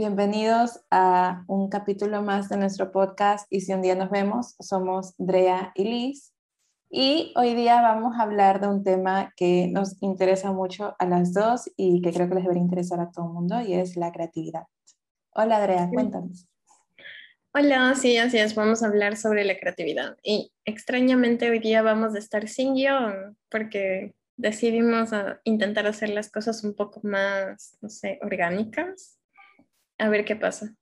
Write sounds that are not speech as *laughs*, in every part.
Bienvenidos a un capítulo más de nuestro podcast y si un día nos vemos, somos Drea y Liz y hoy día vamos a hablar de un tema que nos interesa mucho a las dos y que creo que les debería interesar a todo el mundo y es la creatividad. Hola Drea, cuéntanos. Hola, sí, así es, vamos a hablar sobre la creatividad y extrañamente hoy día vamos a estar sin guion porque decidimos intentar hacer las cosas un poco más, no sé, orgánicas. A ver qué pasa.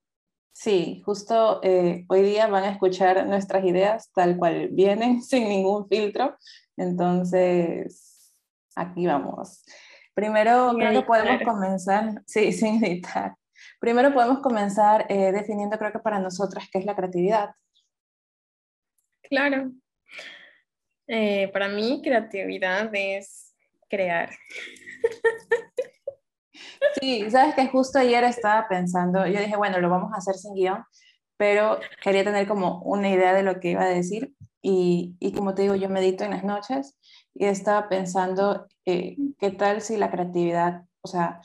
Sí, justo eh, hoy día van a escuchar nuestras ideas tal cual vienen, *laughs* sin ningún filtro. Entonces, aquí vamos. Primero, creo que podemos comenzar, sí, *laughs* sin editar. Primero podemos comenzar eh, definiendo, creo que para nosotras, qué es la creatividad. Claro. Eh, para mí, creatividad es crear. *laughs* Sí, sabes que justo ayer estaba pensando, yo dije, bueno, lo vamos a hacer sin guion, pero quería tener como una idea de lo que iba a decir y, y como te digo, yo medito en las noches y estaba pensando, eh, ¿qué tal si la creatividad, o sea,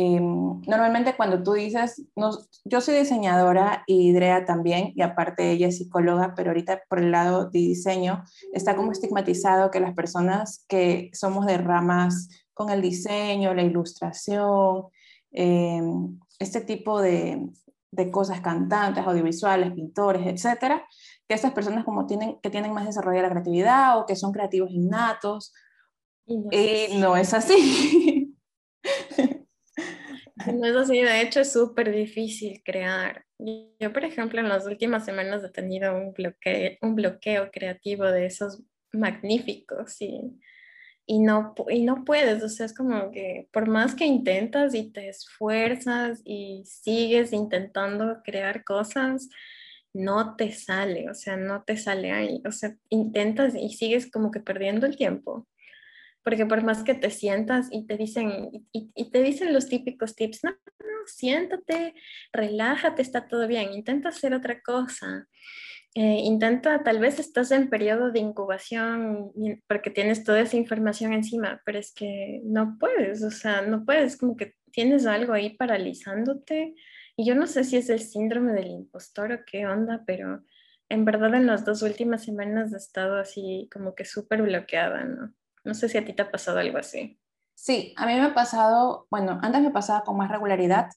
Em, normalmente cuando tú dices, no, yo soy diseñadora y Drea también, y aparte ella es psicóloga, pero ahorita por el lado de diseño está como estigmatizado que las personas que somos de ramas con el diseño, la ilustración, em, este tipo de, de, cosas, cantantes, audiovisuales, pintores, etcétera, que estas personas como tienen, que tienen más desarrollada la creatividad o que son creativos innatos. Y no es así. No es así, de hecho es súper difícil crear. Yo, por ejemplo, en las últimas semanas he tenido un bloqueo, un bloqueo creativo de esos magníficos y, y, no, y no puedes, o sea, es como que por más que intentas y te esfuerzas y sigues intentando crear cosas, no te sale, o sea, no te sale ahí, o sea, intentas y sigues como que perdiendo el tiempo porque por más que te sientas y te dicen, y, te dicen los típicos tips, no, no, siéntate, relájate, está todo bien, intenta hacer otra cosa. Eh, intenta, tal vez estás en periodo de incubación porque tienes toda esa información encima, pero es que no puedes, o sea, no puedes, como que tienes algo ahí paralizándote. Y yo no sé si es el síndrome del impostor o qué onda, pero en verdad en las dos últimas semanas he estado así como que súper bloqueada, ¿no? No sé si a ti te ha pasado algo así. Sí, a mí me ha pasado, bueno, antes me pasaba con más regularidad,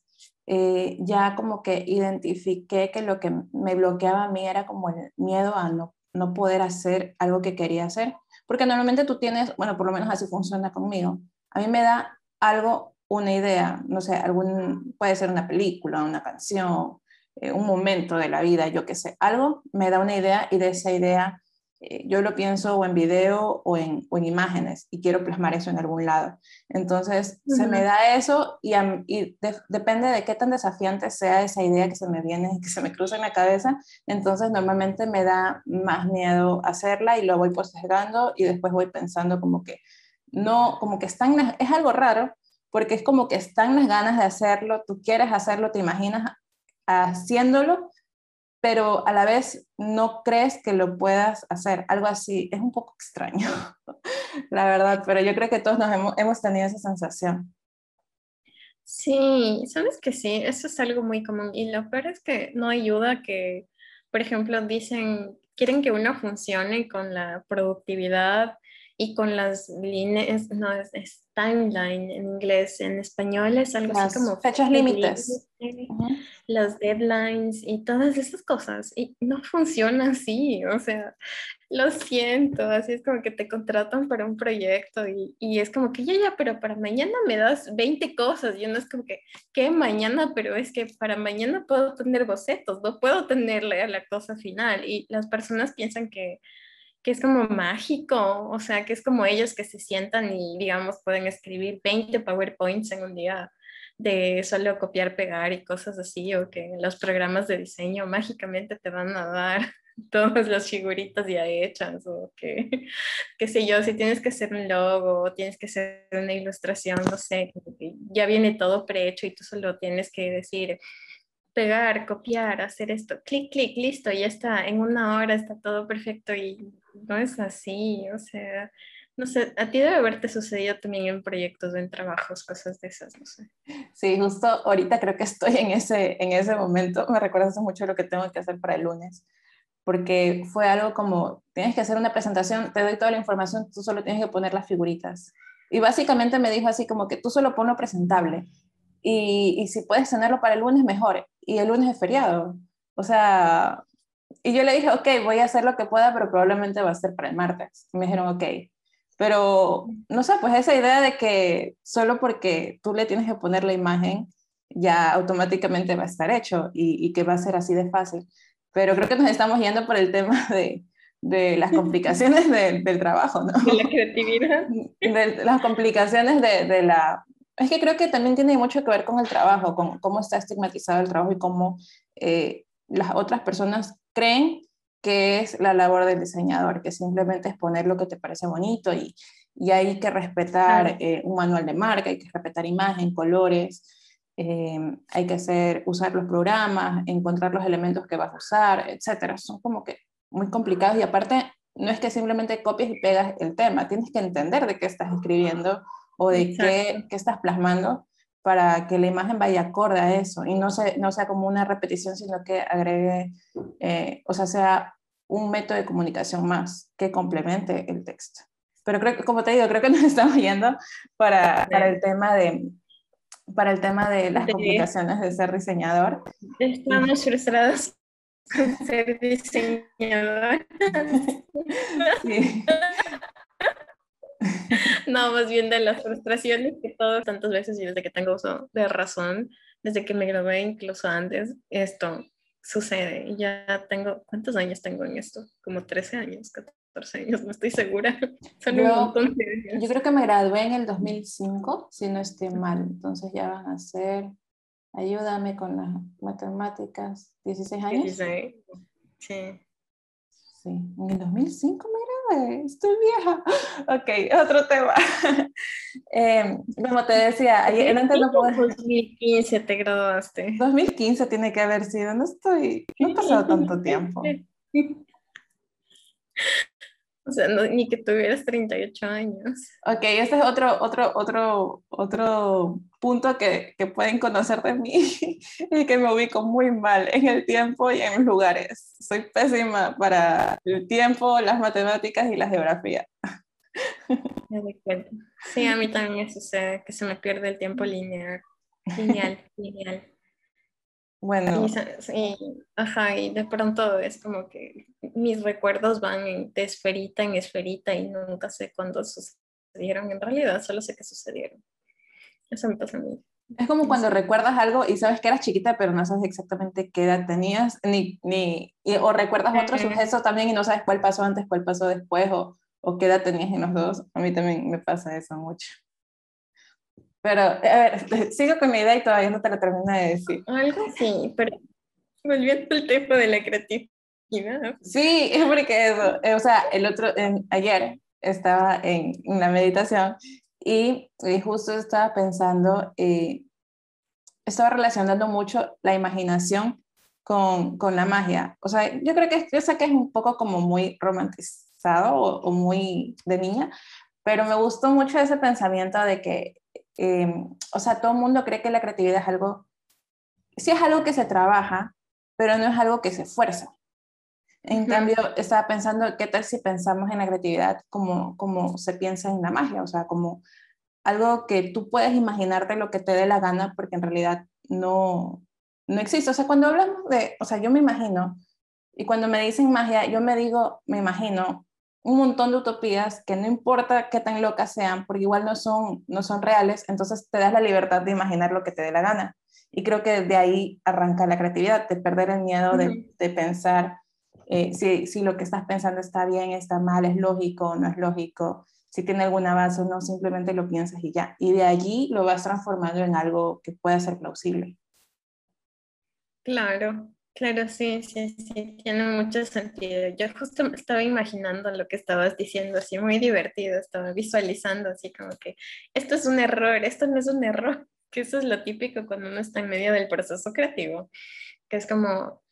eh, ya como que identifiqué que lo que me bloqueaba a mí era como el miedo a no, no poder hacer algo que quería hacer, porque normalmente tú tienes, bueno, por lo menos así funciona conmigo, a mí me da algo, una idea, no sé, algún, puede ser una película, una canción, eh, un momento de la vida, yo qué sé, algo me da una idea y de esa idea eh, yo lo pienso o en video o en, o en, imágenes y quiero plasmar eso en algún lado. Entonces, se me da eso y, y depende de qué tan desafiante sea esa idea que se me viene, *laughs* que se me cruza en la cabeza. Entonces, normalmente me da más miedo hacerla y lo voy postergando y después voy pensando como que no, como que están, es algo raro porque es como que están las ganas de hacerlo, tú quieres hacerlo, te imaginas haciéndolo, pero a la vez no crees que lo puedas hacer. Algo así, es un poco extraño, *laughs* la verdad, pero yo creo que todos nos hemos, tenido esa sensación. Sí, sabes que sí, eso es algo muy común y lo peor es que no ayuda que, por ejemplo, dicen, quieren que uno funcione con la productividad y con las líneas, no, es, timeline en inglés, en español es algo así como... Fechas límites. Las deadlines y todas esas cosas. Y no funciona así, o sea, lo siento, así es como que te contratan para un proyecto y, y es como que ya, ya, pero para mañana me das 20 cosas y no es como que, ¿qué mañana? Pero es que para mañana puedo tener bocetos, no puedo tenerle a la cosa final y las personas piensan que que es como mágico, o sea, que es como ellos que se sientan y, digamos, pueden escribir 20 PowerPoints en un día de solo copiar, pegar y cosas así, o que los programas de diseño mágicamente te van a dar *laughs* todas las figuritas ya hechas, o que, *laughs* qué sé yo, si tienes que hacer un logo, tienes que hacer una ilustración, no sé, ya viene todo prehecho y tú solo tienes que decir, pegar, copiar, hacer esto, clic, clic, listo, ya está, en una hora está todo perfecto y no es así, o sea, No sé, a ti debe haberte sucedido también en proyectos, en trabajos, cosas de esas, no sé. Sí, justo ahorita creo que estoy en ese, en ese momento. Me recuerdas mucho lo que tengo que hacer para el lunes, porque fue algo como, tienes que hacer una presentación, te doy toda la información, tú solo tienes que poner las figuritas. Y básicamente me dijo así como que tú solo ponlo presentable. Y, y si puedes tenerlo para el lunes, mejor. Y el lunes es feriado. O sea, y yo le dije, ok, voy a hacer lo que pueda, pero probablemente va a ser para el martes. Y me dijeron, ok. Pero, no sé, pues esa idea de que solo porque tú le tienes que poner la imagen, ya automáticamente va a estar hecho y, y que va a ser así de fácil. Pero creo que nos estamos yendo por el tema *laughs* de, de las complicaciones del trabajo, ¿no? De la creatividad. *laughs* De las complicaciones de, de, la... Es que creo que también tiene mucho que ver con el trabajo, con cómo está estigmatizado el trabajo y cómo eh, las otras personas creen que es la labor del diseñador, que simplemente es poner lo que te parece bonito y, y hay que respetar eh, un manual de marca, hay que respetar imagen, colores, eh, hay que hacer, usar los programas, encontrar los elementos que vas a usar, etcétera. Son como que muy complicados y aparte no es que simplemente copies y pegas el tema, tienes que entender de qué estás escribiendo o de qué, qué, estás plasmando para que la imagen vaya acorde a eso y no, se, no sea como una repetición, sino que agregue, eh, o sea, sea un método de comunicación más que complemente el texto. Pero creo que, como te digo, creo que *laughs* nos estamos yendo para, para el tema de para el tema de las complicaciones de ser diseñador. Estamos frustrados con ser diseñador. *laughs* Sí. *laughs* *laughs* No, más bien de las frustraciones que todos tantas veces y desde que tengo uso de razón, desde que me gradué, incluso antes, esto sucede. Y ya tengo, ¿cuántos años tengo en esto? Como 13 años, 14 años, no estoy segura. *laughs* Son yo, un montón de años. Yo creo que me gradué en el 2005, si no estoy mal. Entonces ya van a ser, ayúdame con las matemáticas, 16 años. 16, sí. Sí, en el 2005 me estoy vieja. *laughs* Ok, otro tema. *laughs* Eh, como te decía, ayer antes no puedo... 2015 te graduaste. 2015 tiene que haber sido, no estoy, no ha pasado tanto tiempo. *laughs* O sea, no, ni que tuvieras 38 años. Ok, este es otro, otro, otro, otro punto que, que pueden conocer de mí *laughs* y que me ubico muy mal en el tiempo y en los lugares. Soy pésima para el tiempo, las matemáticas y la geografía. Me doy cuenta. Sí, a mí también me sucede que se me pierde el tiempo lineal. Lineal, lineal. Bueno. Y, ajá, y de pronto es como que mis recuerdos van de esferita en esferita y nunca sé cuándo sucedieron en realidad, solo sé que sucedieron. Eso me pasa a mí. Es como cuando recuerdas algo y sabes que eras chiquita, pero no sabes exactamente qué edad tenías, ni, ni, o recuerdas otro suceso también y no sabes cuál pasó antes, cuál pasó después, o, o qué edad tenías en los dos. A mí también me pasa eso mucho. Pero, a ver, *laughs* sigo con mi idea y todavía no te la termino de decir. Algo sí, pero volviendo al tema de la creatividad. Sí, es porque eso, eh, o sea, el otro, en, ayer estaba en, en, la meditación y, y justo estaba pensando, eh, estaba relacionando mucho la imaginación con, con, la magia. O sea, yo creo que, yo sé que es un poco como muy romantizado o, o muy de niña, pero me gustó mucho ese pensamiento de que eh, o sea, todo el mundo cree que la creatividad es algo, sí es algo que se trabaja, pero no es algo que se esfuerza. En cambio, estaba pensando, ¿qué tal si pensamos en la creatividad como, como se piensa en la magia? O sea, como algo que tú puedes imaginarte lo que te dé la gana, porque en realidad no, no existe. O sea, cuando hablamos de, o sea, yo me imagino, y cuando me dicen magia, yo me digo, me imagino un montón de utopías que no importa qué tan locas sean, porque igual no son, no son reales, entonces te das la libertad de imaginar lo que te dé la gana. Y creo que de ahí arranca la creatividad, de perder el miedo de, de pensar eh, si, si, lo que estás pensando está bien, está mal, es lógico, no es lógico, si tiene alguna base o no, simplemente lo piensas y ya. Y de allí lo vas transformando en algo que pueda ser plausible. Claro, Claro, sí, sí, sí, tiene mucho sentido. Yo justo estaba imaginando lo que estabas diciendo, así muy divertido, estaba visualizando así como que esto es un error, esto no es un error, *laughs* que eso es lo típico cuando uno está en medio del proceso creativo, que es como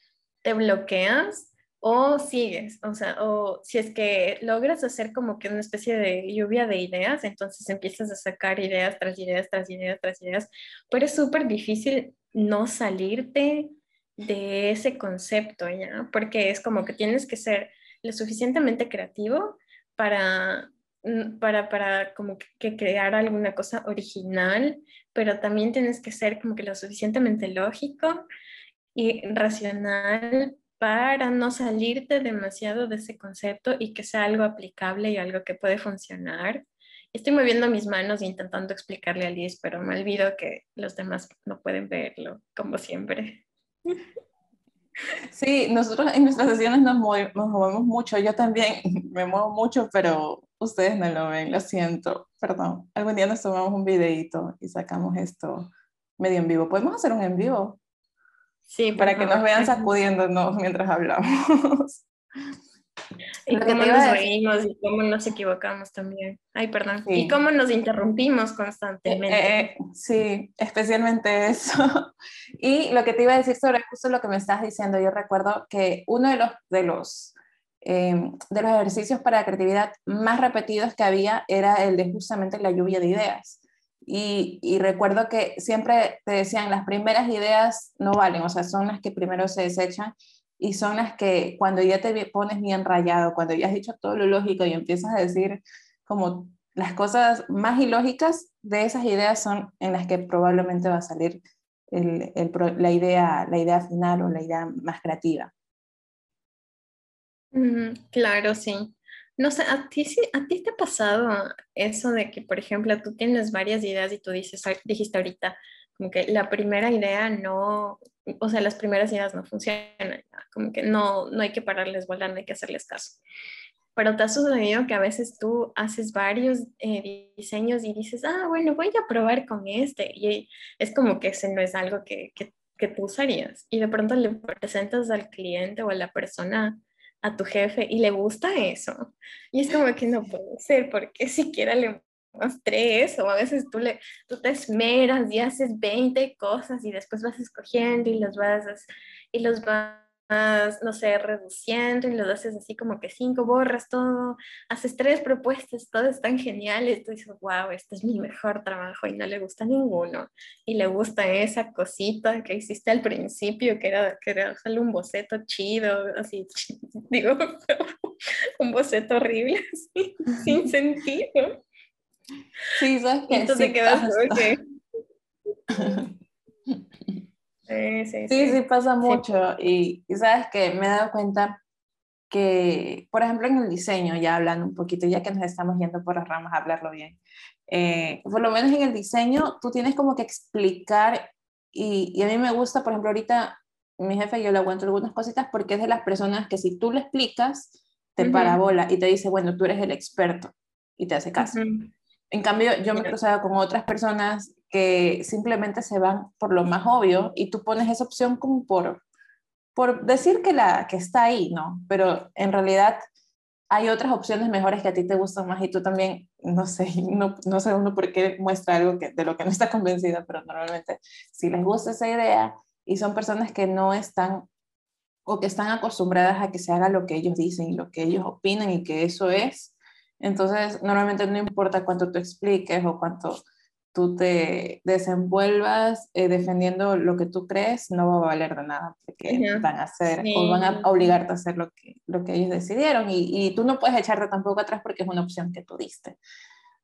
te bloqueas o sigues, o sea, o si es que logras hacer como que una especie de lluvia de ideas, entonces empiezas a sacar ideas tras ideas, tras ideas, tras ideas, pero es súper difícil no salirte de ese concepto, ¿ya? Porque es como que tienes que ser lo suficientemente creativo para, mm, para, para como que crear alguna cosa original, pero también tienes que ser como que lo suficientemente lógico y racional para no salirte demasiado de ese concepto y que sea algo aplicable y algo que puede funcionar. Estoy moviendo mis manos intentando explicarle a Liz, pero me olvido que los demás no pueden verlo, como siempre. Sí, nosotros en nuestras sesiones nos, movemos mucho, yo también *laughs* me muevo mucho, pero ustedes no lo ven, lo siento, perdón. Algún día nos tomamos un videito y sacamos esto medio en vivo. ¿Podemos hacer un en vivo? Sí, para que nos vean sacudiéndonos *laughs* mientras hablamos. Y cómo nos reímos y cómo nos equivocamos también. Ay, perdón. Y cómo nos interrumpimos constantemente. Eh, eh, sí, especialmente eso. *laughs* Y lo que te iba a decir sobre justo lo que me estás diciendo, yo recuerdo que uno de los, de los, em, de los ejercicios para la creatividad más repetidos que había era el de justamente la lluvia de ideas. Y, recuerdo que siempre te decían, las primeras ideas no valen, o sea, son las que primero se desechan y son las que cuando ya te pones bien rayado, cuando ya has dicho todo lo lógico y empiezas a decir como las cosas más ilógicas de esas ideas son en las que probablemente va a salir la, idea, la idea final o la idea más creativa. claro, sí. No sé, ¿a ti, ¿a ti te ha pasado eso de que, por ejemplo, tú tienes varias ideas y tú dices, dijiste ahorita, como que la primera idea no, o sea, las primeras ideas no funcionan, como que no, no hay que pararles volando, hay que hacerles caso. Pero te ha sucedido que a veces tú haces varios eh, diseños y dices, ah, bueno, voy a probar con este. Y es como que ese no es algo que, que, que tú usarías. Y de pronto le presentas al cliente o a la persona a tu jefe y le gusta eso. Y es como que no puede ser, porque siquiera le mostré eso. A veces tú, le, tú te esmeras y haces 20 cosas y después vas escogiendo y los vas, y los vas no sé, reduciendo y lo haces así como que cinco, borras todo, haces tres propuestas, todas están geniales, tú dices, wow, este es mi mejor trabajo y no le gusta ninguno. Y le gusta esa cosita que hiciste al principio, que era, que era solo un boceto chido, así, *laughs* digo, *laughs* un boceto horrible, así, sin sentido. Sí, sabes que Entonces sí, quedas que... *laughs* Sí, sí, sí, pasa mucho. Y, sabes que me he dado cuenta que, por ejemplo, en el diseño, ya hablando un poquito, ya que nos estamos yendo por las ramas a hablarlo bien, eh, por lo menos en el diseño, tú tienes como que explicar, y, y, a mí me gusta, por ejemplo, ahorita mi jefe, yo le aguanto algunas cositas porque es de las personas que si tú le explicas, te parabola y te dice, bueno, tú eres el experto y te hace caso. En cambio, yo me he cruzado con otras personas que simplemente se van por lo más obvio y tú pones esa opción como por, por decir que, la, que está ahí, ¿no? Pero en realidad hay otras opciones mejores que a ti te gustan más y tú también, no sé, *laughs* no, no sé uno por qué muestra algo que, de lo que no está convencida, pero normalmente si les gusta esa idea y son personas que no están o que están acostumbradas a que se haga lo que ellos dicen y lo que ellos opinan y que eso es, entonces normalmente no importa cuánto tú expliques o cuánto tú te desenvuelvas eh, defendiendo lo que tú crees, no va a valer de nada, porque van a hacer o van a obligarte a hacer lo que, lo que ellos decidieron y, y, tú no puedes echarte tampoco atrás porque es una opción que tú diste.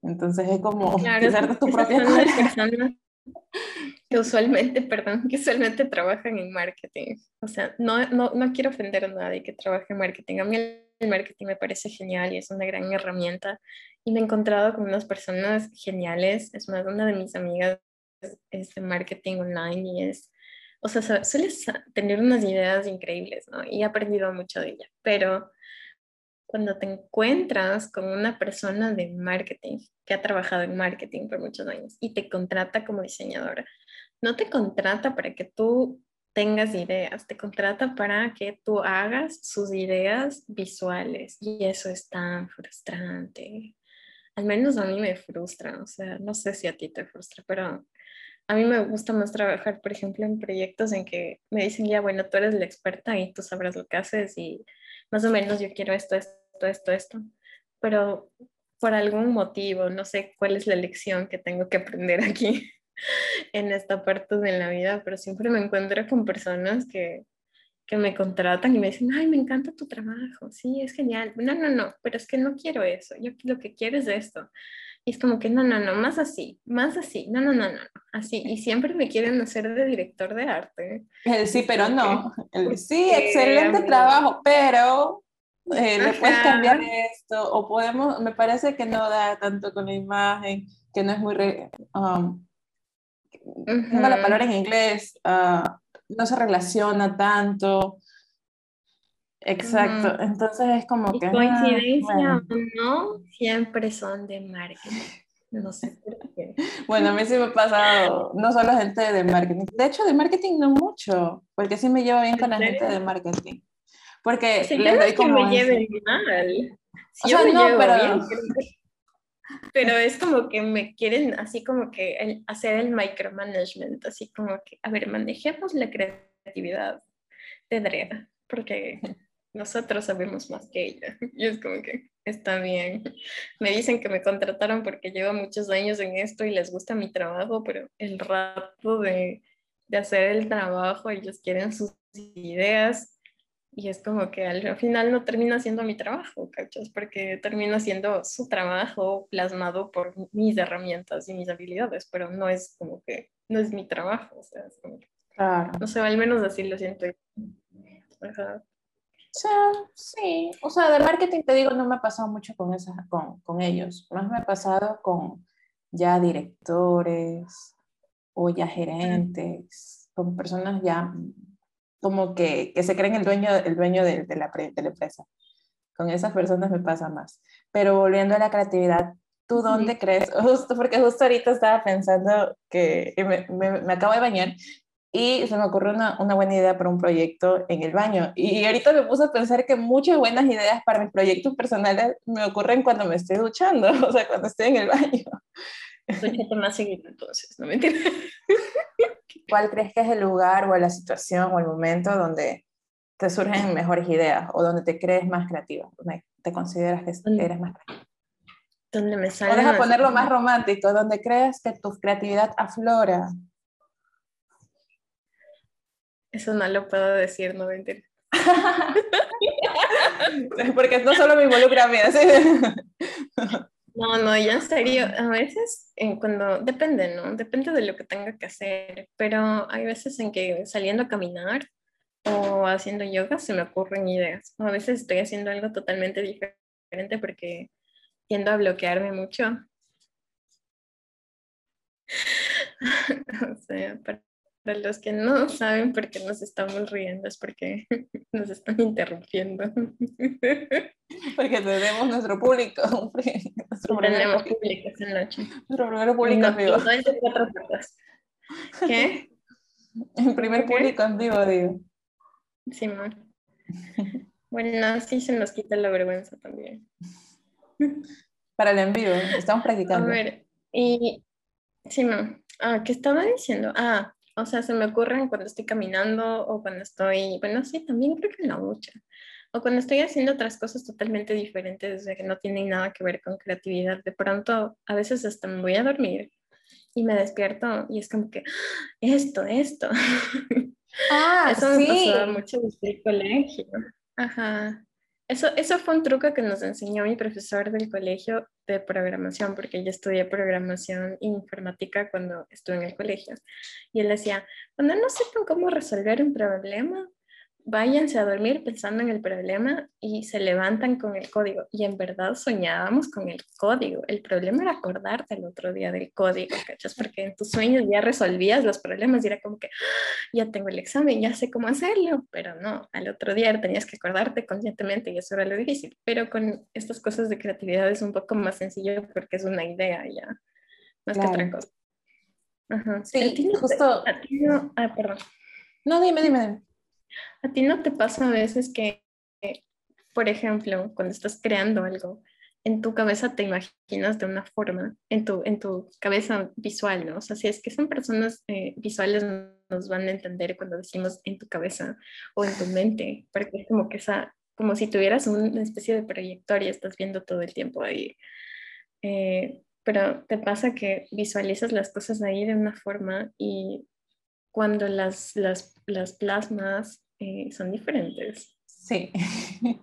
Entonces es como claro, *laughs* tu propia que usualmente, perdón, que usualmente trabajan en marketing. O sea, no, no, no quiero ofender a nadie que trabaje en marketing. A mí el marketing me parece genial y es una gran herramienta. Y me he encontrado con unas personas geniales. Es más, una de mis amigas es de marketing online y es, o sea, suele tener unas ideas increíbles, ¿no? Y he aprendido mucho de ella. Pero cuando te encuentras con una persona de marketing que ha trabajado en marketing por muchos años y te contrata como diseñadora, no te contrata para que tú tengas ideas, te contrata para que tú hagas sus ideas visuales y eso es tan frustrante. Al menos a mí me frustra, o sea, no sé si a ti te frustra, pero a mí me gusta más trabajar, por ejemplo, en proyectos en que me dicen, ya, bueno, tú eres la experta y tú sabrás lo que haces y más o menos yo quiero esto, esto, esto, esto, pero por algún motivo, no sé cuál es la lección que tengo que aprender aquí *laughs* en esta parte de la vida, pero siempre me encuentro con personas que, que me contratan y me dicen, ay, me encanta tu trabajo, sí, es genial. No, no, no, pero es que no quiero eso, yo lo que quiero es esto. Y es como que, no, no, no, más así, más así, no, no, no, no, así. Y siempre me quieren hacer de director de arte. sí, pero no. sí, excelente trabajo, pero eh, le puedes cambiar esto, o podemos, me parece que no da tanto con la imagen, que no es muy, um, tengo la palabra en inglés, uh, no se relaciona tanto. Exacto, entonces es como que... Ah, coincidencia o no, siempre son de marketing. No sé *laughs* por qué. Bueno, a mí sí me ha pasado, no solo gente de marketing, de hecho de marketing no mucho, porque sí me llevo bien con la gente de marketing. Porque sí, les doy como... Que me lleven mal. o sea, no, pero... Bien, pero es como que me quieren así como que hacer el micromanagement, así como que, a ver, manejemos la creatividad de Drea, porque *laughs* nosotros sabemos más que ella. *laughs* Y es como que está bien. Me dicen que me contrataron porque llevo muchos años en esto y les gusta mi trabajo, pero el rato de, de hacer el trabajo, ellos quieren sus ideas y es como que al final no termina siendo mi trabajo, ¿cachas? Porque termina siendo su trabajo plasmado por mis herramientas y mis habilidades, pero no es como que, no es mi trabajo, o sea, es como que, no sé, al menos así lo siento. Ajá. O sea, sí, o sea, de marketing te digo, no me ha pasado mucho con, esa, con, con ellos, más me ha pasado con ya directores o ya gerentes, con personas ya como que, que se creen el dueño, el dueño de, de, la, de la empresa. Con esas personas me pasa más. Pero volviendo a la creatividad, ¿tú dónde crees? *laughs* Justo, porque justo ahorita estaba pensando que me, me, me, acabo de bañar y se me ocurrió una, una, buena idea para un proyecto en el baño. Y ahorita me puse a pensar que muchas buenas ideas para mis proyectos personales me ocurren cuando me estoy duchando, *laughs* o sea, cuando estoy en el baño. Duchate más seguido entonces, no mentira. *laughs* ¿Cuál crees que es el lugar o la situación o el momento donde te surgen mejores ideas o donde te crees más creativa? Donde te consideras que eres más creativa. Donde me sale. Puedes ponerlo más romántico, donde crees que tu creatividad aflora. Eso no lo puedo decir, no mentira. *laughs* Porque no solo me involucra a mí, así. *laughs* No, no, ya en serio, a veces eh, cuando, depende, ¿no? Depende de lo que tenga que hacer, pero hay veces en que saliendo a caminar o haciendo yoga se me ocurren ideas. A veces estoy haciendo algo totalmente diferente porque tiendo a bloquearme mucho. *laughs* o sea, para para los que no *laughs* saben por qué nos estamos riendo, es porque *laughs* nos están interrumpiendo. *laughs* Porque tenemos nuestro público. Nuestro tenemos público esta noche. Nuestro primer público en vivo. ¿Qué? El primer público en vivo, digo. Sí, Bueno, así se nos quita la vergüenza también. Para el envío, estamos practicando. A ver, y sí, Ah, ¿qué estaba diciendo? Ah, o sea, se me ocurren cuando estoy caminando o cuando estoy, bueno, sí, también creo que en la ducha. O cuando estoy haciendo otras cosas totalmente diferentes, o sea, que no tienen nada que ver con creatividad. De pronto, a veces hasta me voy a dormir y me despierto y es como que, esto, esto. *laughs* Ah, Eso me pasó mucho desde el colegio. Ajá. Eso, eso fue un truco que nos enseñó mi profesor del colegio de programación, porque yo estudié programación informática cuando estuve en el colegio. Y él decía, cuando no sepan cómo resolver un problema, váyanse a dormir pensando en el problema y se levantan con el código. Y en verdad soñábamos con el código. El problema era acordarte el otro día del código, ¿cachas? Porque en tus sueños ya resolvías los problemas y era como que ah, ya tengo el examen, ya sé cómo hacerlo. Pero no, al otro día tenías que acordarte conscientemente y eso era lo difícil. Pero con estas cosas de creatividad es un poco más sencillo porque es una idea ya, más que otra cosa. Ajá. Sí, justo. no, ah, perdón. No, dime, dime. ¿A ti no te pasa a veces que, por ejemplo, cuando estás creando algo, en tu cabeza te imaginas de una forma, en tu, en tu cabeza visual, ¿no? O sea, si es que son personas eh, visuales nos van a entender cuando decimos en tu cabeza o en tu mente, porque es como que esa como si tuvieras una especie de proyector y estás viendo todo el tiempo ahí. Eh, pero te pasa que visualizas las cosas ahí de una forma y cuando las, las, las plasmas eh, son diferentes. Sí, *laughs*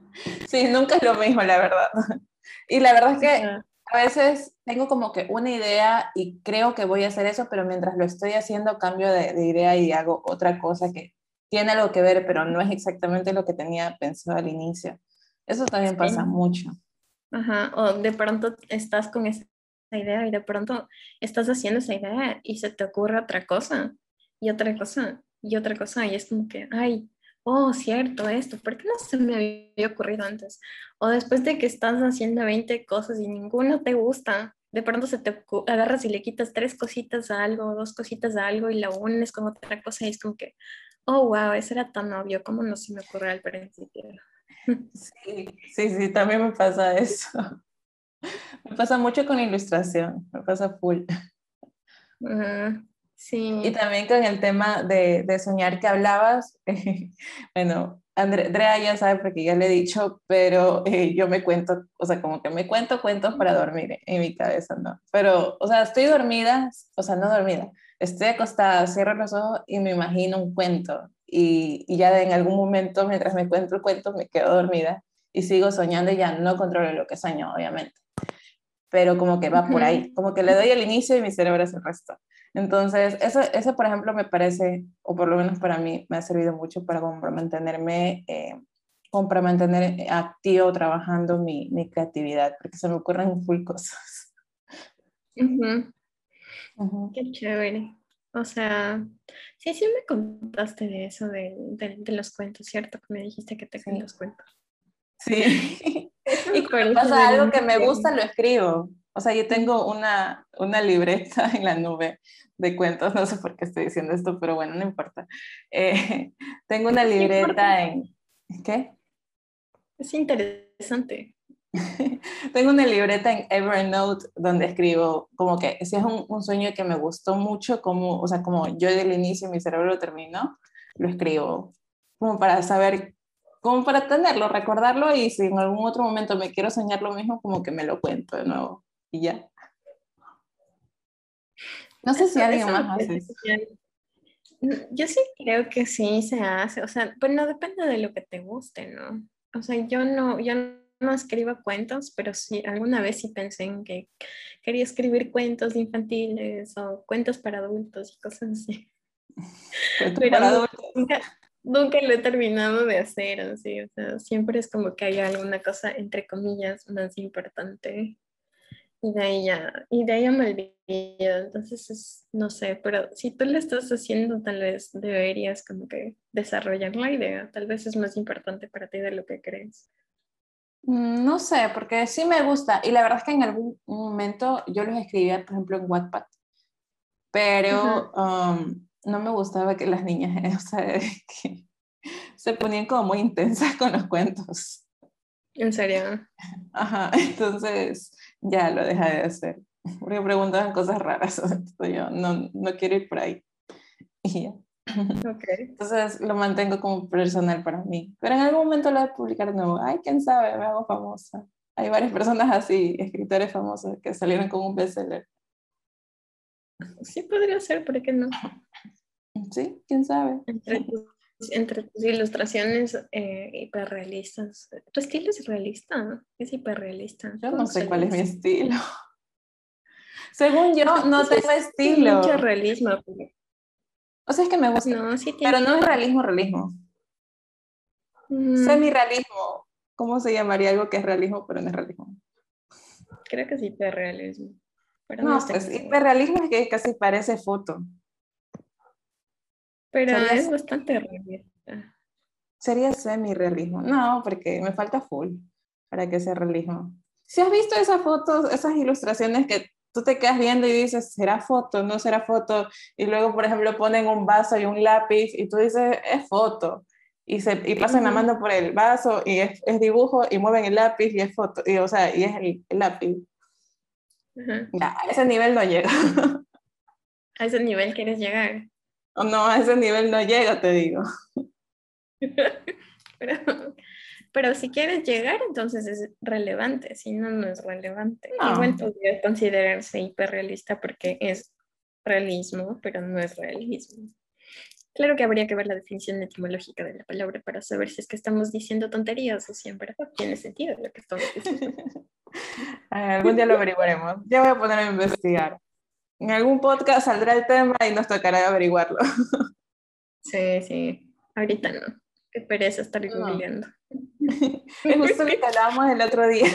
sí, nunca es lo mismo, la verdad. *laughs* Y la verdad es que a veces tengo como que una idea y creo que voy a hacer eso, pero mientras lo estoy haciendo cambio de, de idea y hago otra cosa que tiene algo que ver, pero no es exactamente lo que tenía pensado al inicio. Eso también pasa mucho. Ajá, o de pronto estás con esa idea y de pronto estás haciendo esa idea y se te ocurre otra cosa y otra cosa y otra cosa y es como que, ay, oh, cierto, esto, ¿por qué no se me había ocurrido antes? O después de que estás haciendo 20 cosas y ninguno te gusta, de pronto se te agarras y le quitas tres cositas a algo, dos cositas a algo y la unes con otra cosa y es como que, oh, wow, eso era tan obvio, ¿cómo no se me ocurrió al principio? *laughs* Sí, sí, sí, también me pasa eso. *laughs* Me pasa mucho con ilustración, me pasa full. Sí. Y también con el tema de, de soñar que hablabas, *laughs* bueno, Andrea ya sabe porque ya le he dicho, pero eh, yo me cuento, o sea, como que me cuento cuentos para dormir en mi cabeza, ¿no? Pero, o sea, estoy dormida, o sea, no dormida, estoy acostada, cierro los ojos y me imagino un cuento. Y, y ya en algún momento, mientras me cuento el cuento, me quedo dormida y sigo soñando y ya no controlo lo que sueño, obviamente. Pero como que va por ahí, como que le doy el inicio y mi cerebro hace el resto. Entonces, eso, eso, por ejemplo, me parece, o por lo menos para mí, me ha servido mucho para mantenerme, eh, para mantener activo trabajando mi, mi, creatividad, porque se me ocurren full cosas. Qué chévere. O sea, sí, sí me contaste de eso, de, de, los cuentos, ¿cierto? Que me dijiste que te sí. los cuentos. Sí. *laughs* y cuando pasa algo que me gusta, lo escribo. O sea, yo tengo una, una libreta *laughs* en la nube de cuentos, no sé por qué estoy diciendo esto, pero bueno, no importa. Eh, *laughs* tengo una libreta en... ¿Qué? Es interesante. *laughs* tengo una libreta en Evernote donde escribo como que si es un, un, sueño que me gustó mucho, como, o sea, como yo del inicio mi cerebro lo terminó, lo escribo como para saber, como para tenerlo, recordarlo y si en algún otro momento me quiero soñar lo mismo, como que me lo cuento de nuevo y ya. No sé si alguien más hace eso. Yo sí creo que sí se hace, o sea, pues no depende de lo que te guste, ¿no? O sea, yo no, yo no escribo cuentos, pero sí, alguna vez sí pensé en que quería escribir cuentos infantiles o cuentos para adultos y cosas así. Pero nunca, nunca, lo he terminado de hacer, así, o sea, siempre es como que hay alguna cosa, entre comillas, más importante y de ahí ya, y de ahí ya me olvido. Entonces, es, no sé, pero si tú lo estás haciendo, tal vez deberías como que desarrollar la idea. Tal vez es más importante para ti de lo que crees. Mm, no sé, porque sí me gusta. Y la verdad es que en algún momento yo los escribía, por ejemplo, en Wattpad. Pero um, no me gustaba que las niñas, *laughs* o sea, *laughs* que se ponían como muy intensas con los cuentos. ¿En serio? Ajá, *laughs* entonces ya lo dejé de hacer. Porque preguntaban cosas raras. *laughs* Entonces yo no, no quiero ir por ahí. *laughs* Y ya. Okay. Entonces lo mantengo como personal para mí. Pero en algún momento lo voy a publicar de nuevo. Ay, quién sabe, me hago famosa. Hay varias personas así, escritores famosos, que salieron con un bestseller. Sí, podría ser, ¿por qué no? Sí, quién sabe. Entre tus, entre tus ilustraciones eh, hiperrealistas. ¿Tu estilo es realista? Es hiperrealista. Yo no sé cuál es mi estilo. *laughs* Según yo, no tengo estilo. Mucho realismo. O sea, es que me gusta. No, sí Pero no es realismo, realismo. Mm. Semi-realismo. ¿Cómo se llamaría algo que es realismo, pero no es realismo? Creo que es hiperrealismo. Pero no, no pues hiperrealismo es que casi parece foto. Pero es bastante realista. Sería semi-realismo. No, porque me falta full para que sea realismo. Si has visto esas fotos, esas ilustraciones que tú te quedas viendo y dices, ¿será foto? ¿No será foto? Y luego, por ejemplo, ponen un vaso y un lápiz y tú dices, es foto. Y, se, y pasan la mano por el vaso y es, es, dibujo y mueven el lápiz y es foto. Y, o sea, y es el, el lápiz. Ya, a ese nivel no llega. *laughs* ¿A ese nivel quieres llegar? No, a ese nivel no llega, te digo. *laughs* Pero, Pero si quieres llegar, entonces es relevante, si no, no es relevante. Igual podría considerarse hiperrealista porque es realismo, pero no es realismo. Claro que habría que ver la definición etimológica de la palabra para saber si es que estamos diciendo tonterías o si en verdad tiene sentido lo que estamos diciendo. *laughs* algún día lo averiguaremos. Ya voy a poner a investigar. En algún podcast saldrá el tema y nos tocará averiguarlo. Sí, sí. Ahorita no. Qué pereza estar googleando. *laughs* es justo lo que hablábamos el otro día.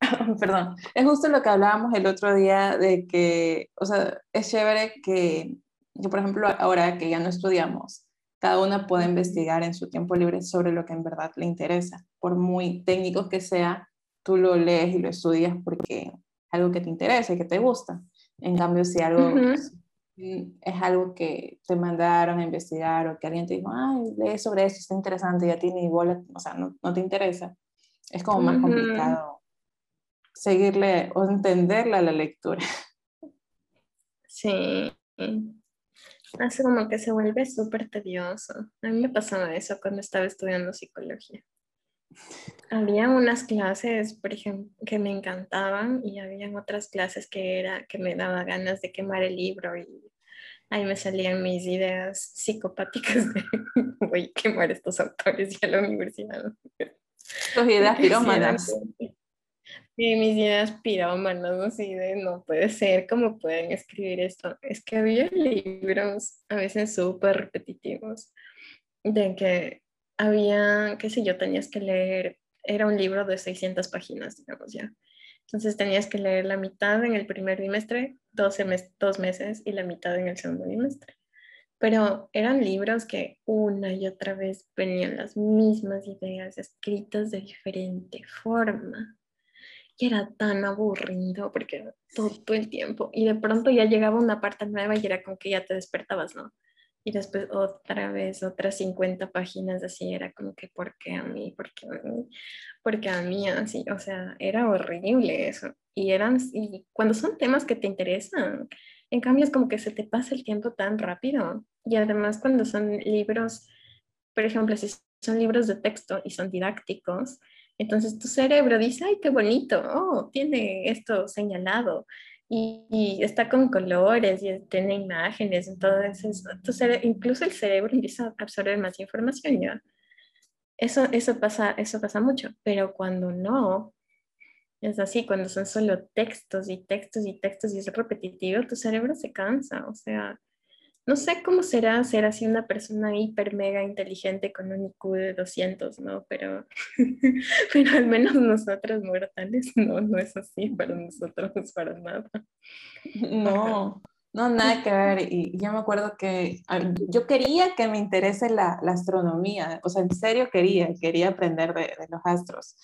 *laughs* Perdón. Es justo lo que hablábamos el otro día de que, o sea, es chévere que yo, por ejemplo, ahora que ya no estudiamos, cada una puede investigar en su tiempo libre sobre lo que en verdad le interesa. Por muy técnico que sea, tú lo lees y lo estudias porque es algo que te interesa y que te gusta. En cambio, si algo es algo que te mandaron a investigar o que alguien te dijo, ay, lee sobre eso, está interesante, ya tiene igual, o sea, no, no te interesa, es como más complicado seguirle o entenderle a la lectura. Sí, hace como que se vuelve súper tedioso. A mí me pasaba eso cuando estaba estudiando psicología. Había unas clases, por ejemplo, que me encantaban y había otras clases que era que me daba ganas de quemar el libro y ahí me salían mis ideas psicopáticas de *laughs* voy a quemar estos autores y a la universidad. Tus ideas pirómanas. Sí, mis ideas pirómanas, así de no puede ser, ¿cómo pueden escribir esto? Es que había libros a veces súper repetitivos, de que había, qué sé yo, tenías que leer, era un libro de 600 páginas, digamos ya. Entonces tenías que leer la mitad en el primer bimestre, dos, dos meses y la mitad en el segundo bimestre. Pero eran libros que una y otra vez venían las mismas ideas escritas de diferente forma era tan aburrido porque todo, el tiempo y de pronto ya llegaba una parte nueva y era como que ya te despertabas, ¿no? Y después otra vez, otras 50 páginas así, era como que, ¿por qué a mí? ¿Por qué a mí? Porque a mí así, o sea, era horrible eso. Y eran, y cuando son temas que te interesan, en cambio es como que se te pasa el tiempo tan rápido. Y además cuando son libros, por ejemplo, si son libros de texto y son didácticos, entonces tu cerebro dice, ay, qué bonito, oh, tiene esto señalado y, está con colores y tiene imágenes, entonces tu incluso el cerebro empieza a absorber más información. Eso, eso, pasa, eso pasa mucho, pero cuando no, es así, cuando son solo textos y textos y textos y es repetitivo, tu cerebro se cansa, o sea, no sé cómo será ser así una persona hiper mega inteligente con un IQ de 200, ¿no? Pero, *laughs* pero al menos nosotros mortales, no, no es así para nosotros, para nada. No, no, nada que ver. Y yo me acuerdo que yo quería que me interese la, la astronomía, o sea, en serio quería, quería aprender de, de los astros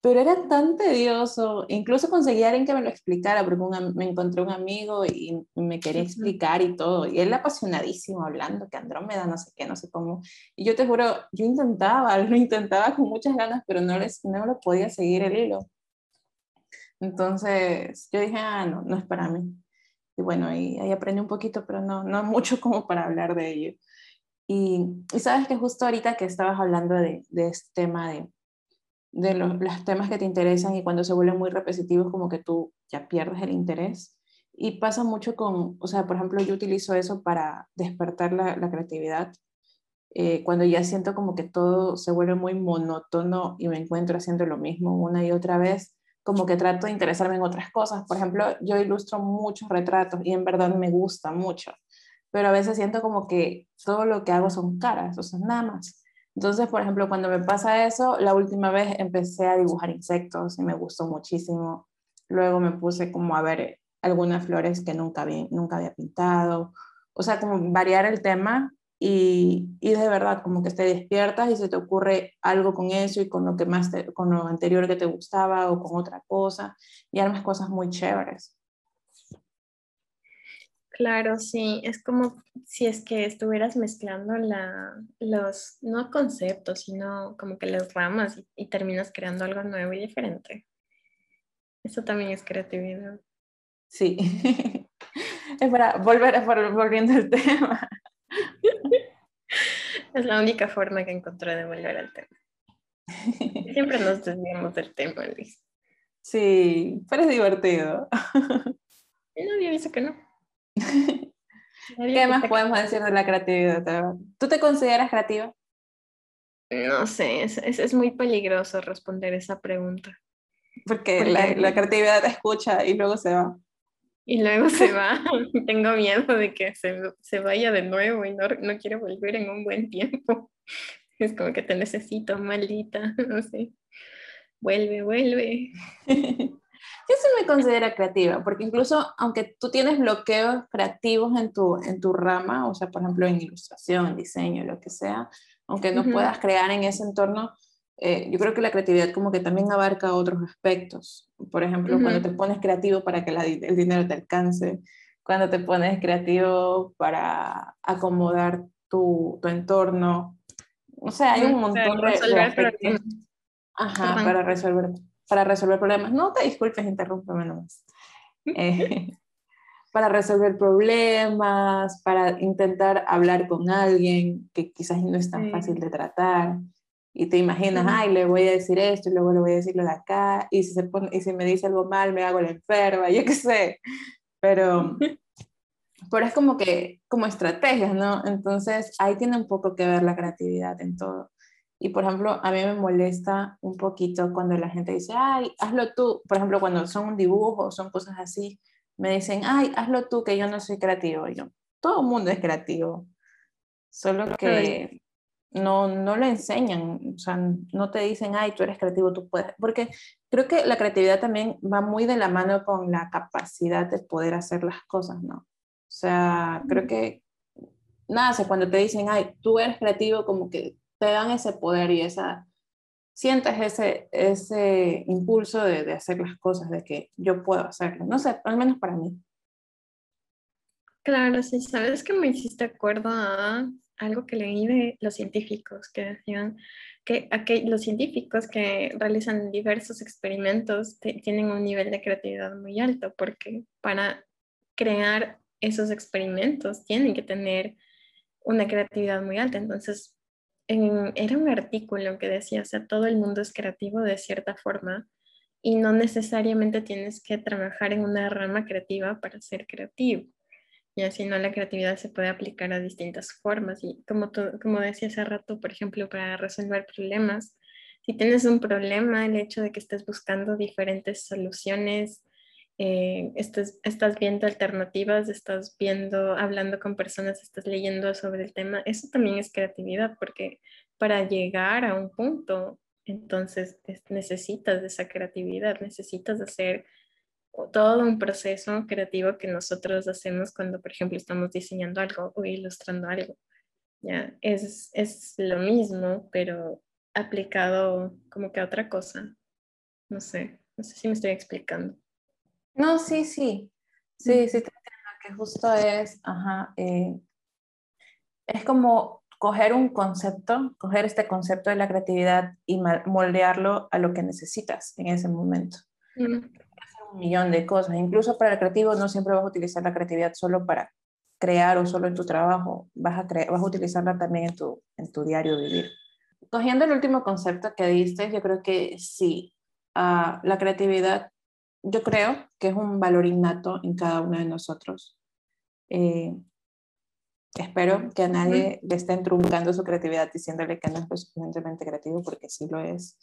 pero era tan tedioso, incluso conseguí a alguien que me lo explicara, porque me encontré un amigo y me quería explicar y todo, y él apasionadísimo hablando que Andrómeda, no sé qué, no sé cómo, y yo te juro, yo intentaba, *laughs* lo intentaba con muchas ganas, pero no, les, no lo podía seguir el hilo. Entonces yo dije, ah, no, no es para mí. Y bueno, ahí, ahí aprendí un poquito, pero no, no mucho como para hablar de ello. Y, y sabes que justo ahorita que estabas hablando de, de este tema de de los, temas que te interesan y cuando se vuelven muy repetitivos como que tú ya pierdes el interés. Y pasa mucho con, o sea, por ejemplo, yo utilizo eso para despertar la, creatividad. Eh, cuando ya siento como que todo se vuelve muy monótono y me encuentro haciendo lo mismo una y otra vez, como que trato de interesarme en otras cosas. Por ejemplo, yo ilustro muchos retratos y en verdad me gusta mucho, pero a veces siento como que todo lo que hago son caras, o sea, nada más. Entonces, por ejemplo, cuando me pasa eso, la última vez empecé a dibujar insectos y me gustó muchísimo. Luego me puse como a ver algunas flores que nunca, había, nunca había pintado. O sea, como variar el tema y, y, de verdad como que te despiertas y se te ocurre algo con eso y con lo que más con lo anterior que te gustaba o con otra cosa y armas cosas muy chéveres. Claro, sí, es como si es que estuvieras mezclando la, los, no conceptos, sino como que las ramas y, terminas creando algo nuevo y diferente. Eso también es creatividad. Sí, *laughs* es para volver, volviendo al *laughs* tema. es la única forma que encontré de volver al tema. *laughs* Siempre nos desviamos del tema, Luis. Sí, pero es divertido. nadie dice que no. *laughs* ¿Qué más podemos decir de la creatividad? ¿Tú te consideras creativa? No sé, es, es, muy peligroso responder esa pregunta. Porque, la, la, creatividad te escucha y luego se va. Y luego se *laughs* va. *laughs* Tengo miedo de que se, se vaya de nuevo y no, no quiero volver en un buen tiempo. Es como que te necesito, maldita. No sé. Vuelve, vuelve. Yo sí me considero creativa, porque incluso aunque tú tienes bloqueos creativos en tu, en tu rama, o sea, por ejemplo, en ilustración, diseño, lo que sea, aunque no puedas crear en ese entorno, eh, yo creo que la creatividad como que también abarca otros aspectos. Por ejemplo, cuando te pones creativo para que el dinero te alcance, cuando te pones creativo para acomodar tu, tu entorno. O sea, hay un montón de, aspectos. Ajá, para resolver, para resolver problemas. No te disculpes, interrúmpeme nomás. *laughs* Eh, para resolver problemas, para intentar hablar con alguien que quizás no es tan fácil de tratar. Y te imaginas, ay, le voy a decir esto y luego le voy a decir lo de acá, y si, se pone, y si me dice algo mal, me hago la enferma, *laughs* yo qué sé. Pero, pero es como que, como estrategias, ¿no? Entonces, ahí tiene un poco que ver la creatividad en todo. Y por ejemplo, a mí me molesta un poquito cuando la gente dice, ay, hazlo tú. Por ejemplo, cuando son dibujos, son cosas así, me dicen, ay, hazlo tú, que yo no soy creativo. yo, todo el mundo es creativo, solo que no, no lo enseñan, o sea, no te dicen, ay, tú eres creativo, tú puedes, porque creo que la creatividad también va muy de la mano con la capacidad de poder hacer las cosas, ¿no? O sea, creo que nada, o cuando te dicen, ay, tú eres creativo, como que te dan ese poder y esa, sientes ese, ese impulso de, de, hacer las cosas, de que yo puedo hacerlo. No sé, al menos para mí. Claro, sí, sabes que me hiciste acuerdo a algo que leí de los científicos que decían que los científicos que realizan diversos experimentos tienen un nivel de creatividad muy alto porque para crear esos experimentos tienen que tener una creatividad muy alta. Entonces, era un artículo que decía, o sea, todo el mundo es creativo de cierta forma y no necesariamente tienes que trabajar en una rama creativa para ser creativo. Y así no la creatividad se puede aplicar a distintas formas. Y como, tú, como decía hace rato, por ejemplo, para resolver problemas, si tienes un problema, el hecho de que estés buscando diferentes soluciones eh, estás, estás viendo alternativas, estás viendo, hablando con personas, estás leyendo sobre el tema, eso también es creatividad, porque para llegar a un punto, entonces necesitas esa creatividad, necesitas hacer todo un proceso creativo que nosotros hacemos cuando, por ejemplo, estamos diseñando algo o ilustrando algo. ¿ya? Es, es lo mismo, pero aplicado como que a otra cosa. No sé, no sé si me estoy explicando. No, sí, sí. Sí, sí, te entiendo que justo es, ajá, eh, es como coger un concepto, coger este concepto de la creatividad y moldearlo a lo que necesitas en ese momento. Hacer un millón de cosas. Incluso para el creativo no siempre vas a utilizar la creatividad solo para crear o solo en tu trabajo, vas a, vas a utilizarla también en tu, en tu diario vivir. Cogiendo el último concepto que diste, yo creo que sí, uh, la creatividad yo creo que es un valor innato en cada uno de nosotros. Eh, espero que a nadie le esté truncando su creatividad diciéndole que no es lo suficientemente creativo, porque sí lo es.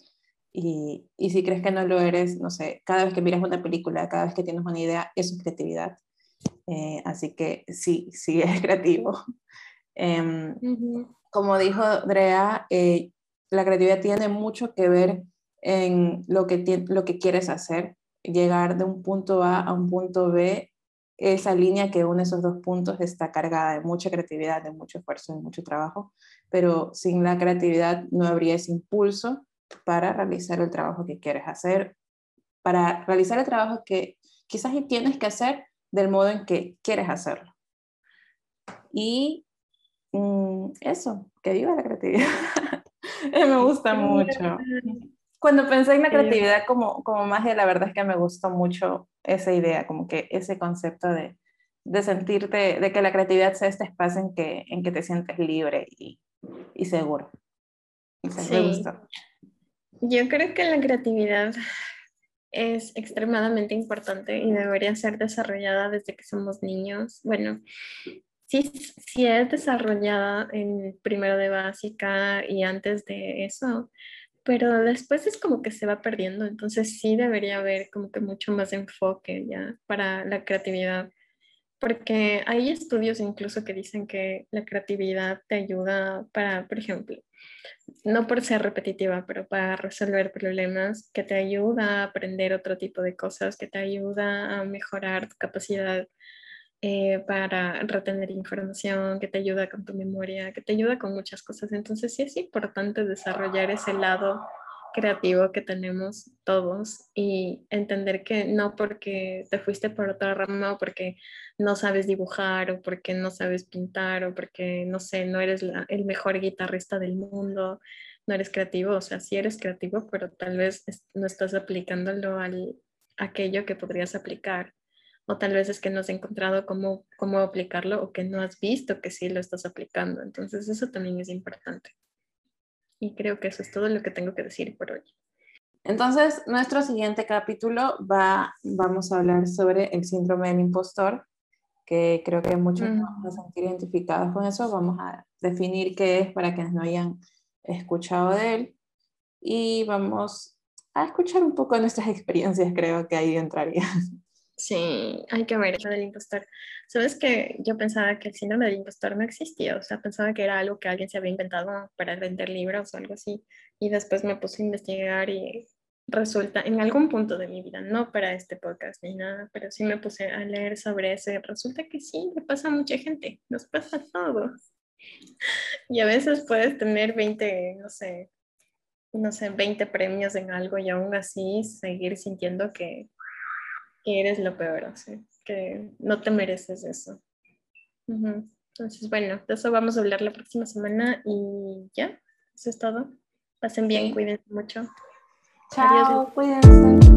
Y, y, si crees que no lo eres, no sé, cada vez que miras una película, cada vez que tienes una idea, eso es creatividad. Eh, así que sí, sí es *laughs* creativo. Em, como dijo Drea, eh, la creatividad tiene mucho que ver en lo que, lo que quieres hacer, llegar de un punto A a un punto B, esa línea que une esos dos puntos está cargada de mucha creatividad, de mucho esfuerzo, de mucho trabajo, pero sin la creatividad no habría ese impulso para realizar el trabajo que quieres hacer, para realizar el trabajo que quizás tienes que hacer del modo en que quieres hacerlo. Y mm, eso, que viva la creatividad. *laughs* Me gusta mucho. Cuando pensé en la creatividad como, como magia, la verdad es que me gustó mucho esa idea, como que ese concepto de, de sentirte, de que la creatividad sea este espacio en que, en que te sientes libre y, y seguro. sí. Me gustó. Yo creo que la creatividad es extremadamente importante y debería ser desarrollada desde que somos niños. Bueno, sí, sí es desarrollada en primero de básica y antes de eso, pero después es como que se va perdiendo, entonces sí debería haber como que mucho más enfoque ya para la creatividad, porque hay estudios incluso que dicen que la creatividad te ayuda para, por ejemplo, no por ser repetitiva, pero para resolver problemas, que te ayuda a aprender otro tipo de cosas, que te ayuda a mejorar tu capacidad eh, para retener información, que te ayuda con tu memoria, que te ayuda con muchas cosas. Entonces sí es importante desarrollar ese lado creativo que tenemos todos y entender que no porque te fuiste por otra rama o porque no sabes dibujar o porque no sabes pintar o porque, no sé, no eres el mejor guitarrista del mundo, no eres creativo, o sea, sí eres creativo, pero tal vez no estás aplicándolo al aquello que podrías aplicar o tal vez es que no has encontrado cómo, cómo aplicarlo o que no has visto que sí lo estás aplicando. Entonces eso también es importante. Y creo que eso es todo lo que tengo que decir por hoy. Entonces, nuestro siguiente capítulo va, vamos a hablar sobre el síndrome del impostor, que creo que muchos nos vamos a sentir identificados con eso. Vamos a definir qué es para quienes no hayan escuchado de él. Y vamos a escuchar un poco nuestras *laughs* experiencias, creo que ahí entraría. Sí, hay que ver eso del impostor. Sabes que yo pensaba que el síndrome del impostor no existía, o sea, pensaba que era algo que alguien se había inventado para vender libros o algo así. Y después me puse a investigar y resulta, en algún punto de mi vida, no para este podcast ni nada, pero sí me puse a leer sobre eso y resulta que sí, le pasa a mucha gente, nos pasa a todos. *laughs* Y a veces puedes tener 20, no sé, no sé, 20 premios en algo y aún así seguir sintiendo que que eres lo peor, así que no te mereces eso. Entonces, bueno, de eso vamos a hablar la próxima semana y ya, eso es todo. Pasen bien, cuídense mucho. Chao, cuídense.